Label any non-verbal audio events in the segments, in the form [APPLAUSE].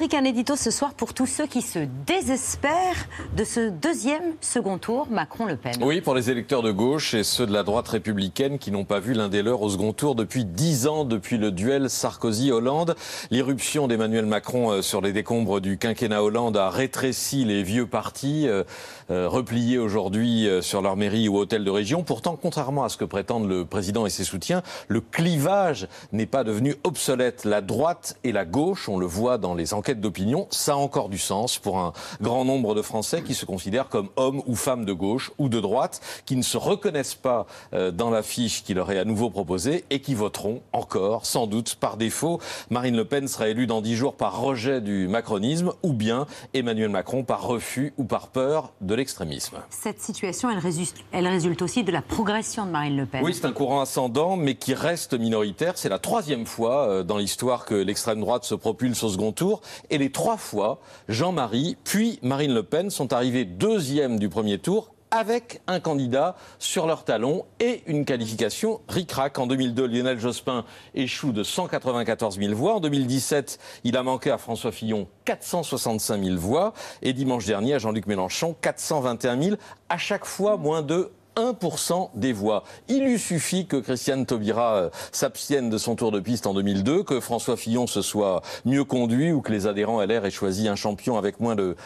Patrick, un édito ce soir pour tous ceux qui se désespèrent de ce deuxième second tour Macron-Le Pen. Oui, pour les électeurs de gauche et ceux de la droite républicaine qui n'ont pas vu l'un des leurs au second tour depuis dix ans, depuis le duel Sarkozy-Hollande. L'irruption d'Emmanuel Macron euh, sur les décombres du quinquennat Hollande a rétréci les vieux partis, euh, euh, repliés aujourd'hui sur leur mairie ou hôtel de région. Pourtant, contrairement à ce que prétendent le président et ses soutiens, le clivage n'est pas devenu obsolète. La droite et la gauche, on le voit dans les enquêtes d'opinion, ça a encore du sens pour un grand nombre de Français qui se considèrent comme hommes ou femmes de gauche ou de droite, qui ne se reconnaissent pas euh, dans l'affiche qui leur est à nouveau proposée et qui voteront encore, sans doute, par défaut. Marine Le Pen sera élue dans dix jours par rejet du macronisme ou bien Emmanuel Macron par refus ou par peur de l'extrémisme. Cette situation, elle résulte, elle résulte aussi de la progression de Marine Le Pen. Oui, c'est un courant ascendant, mais qui reste minoritaire. C'est la troisième fois euh, dans l'histoire que l'extrême droite se propulse au second tour. Et les trois fois, Jean-Marie puis Marine Le Pen sont arrivés deuxième du premier tour avec un candidat sur leur talon et une qualification ric-rac. En 2002, Lionel Jospin échoue de 194 000 voix. En 2017, il a manqué à François Fillon 465 000 voix. Et dimanche dernier, à Jean-Luc Mélenchon, 421 000. À chaque fois, moins de 1% des voix. Il lui suffit que Christiane Taubira euh, s'abstienne de son tour de piste en 2002, que François Fillon se soit mieux conduit ou que les adhérents LR aient choisi un champion avec moins de,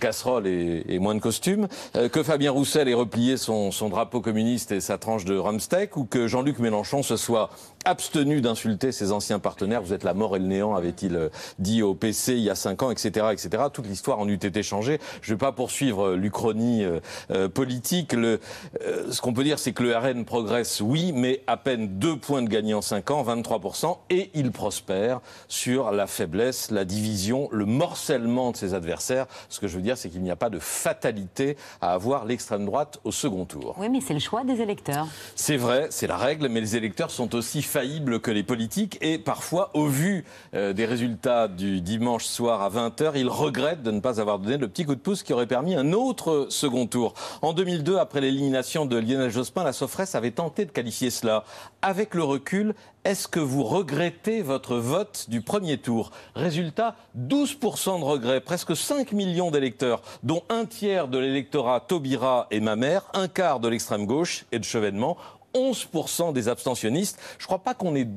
casseroles et, moins de costumes, euh, que Fabien Roussel ait replié son, drapeau communiste et sa tranche de rumsteak ou que Jean-Luc Mélenchon se soit abstenu d'insulter ses anciens partenaires. Vous êtes la mort et le néant, avait-il euh, dit au PC il y a cinq ans, etc., etc. Toute l'histoire en eût été changée. Je ne vais pas poursuivre l'Uchronie politique. Ce qu'on peut dire, c'est que le RN progresse, oui, mais à peine deux points de gagné en cinq ans, 23%, et il prospère sur la faiblesse, la division, le morcellement de ses adversaires. Ce que je veux dire, c'est qu'il n'y a pas de fatalité à avoir l'extrême droite au second tour. Oui, mais c'est le choix des électeurs. C'est vrai, c'est la règle, mais les électeurs sont aussi faillibles que les politiques, et parfois, au vu euh, des résultats du dimanche soir à 20h, ils regrettent de ne pas avoir donné le petit coup de pouce qui aurait permis un autre second tour. En 2002, après l'élimination de Lionel Jospin, la Sofresse avait tenté de qualifier cela. Avec le recul, est-ce que vous regrettez votre vote du premier tour? Résultat, 12% de regrets, presque 5 millions d'électeurs, dont un tiers de l'électorat Taubira et ma mère, un quart de l'extrême gauche et de Chevènement 11% des abstentionnistes. Je ne crois pas qu'on ait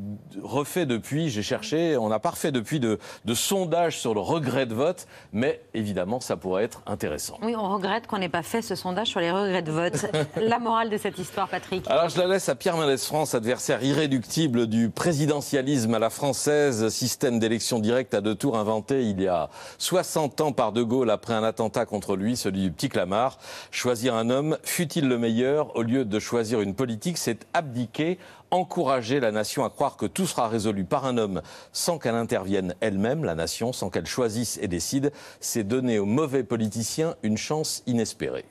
refait depuis, j'ai cherché, on n'a pas refait depuis de, de sondage sur le regret de vote, mais évidemment, ça pourrait être intéressant. Oui, on regrette qu'on n'ait pas fait ce sondage sur les regrets de vote. [LAUGHS] la morale de cette histoire, Patrick Alors, je la laisse à Pierre Mendès France, adversaire irréductible du présidentialisme à la française, système d'élection directe à deux tours inventé il y a 60 ans par De Gaulle après un attentat contre lui, celui du petit Clamart. Choisir un homme, fut-il le meilleur, au lieu de choisir une politique? C'est abdiquer, encourager la nation à croire que tout sera résolu par un homme sans qu'elle intervienne elle-même, la nation, sans qu'elle choisisse et décide, c'est donner aux mauvais politiciens une chance inespérée.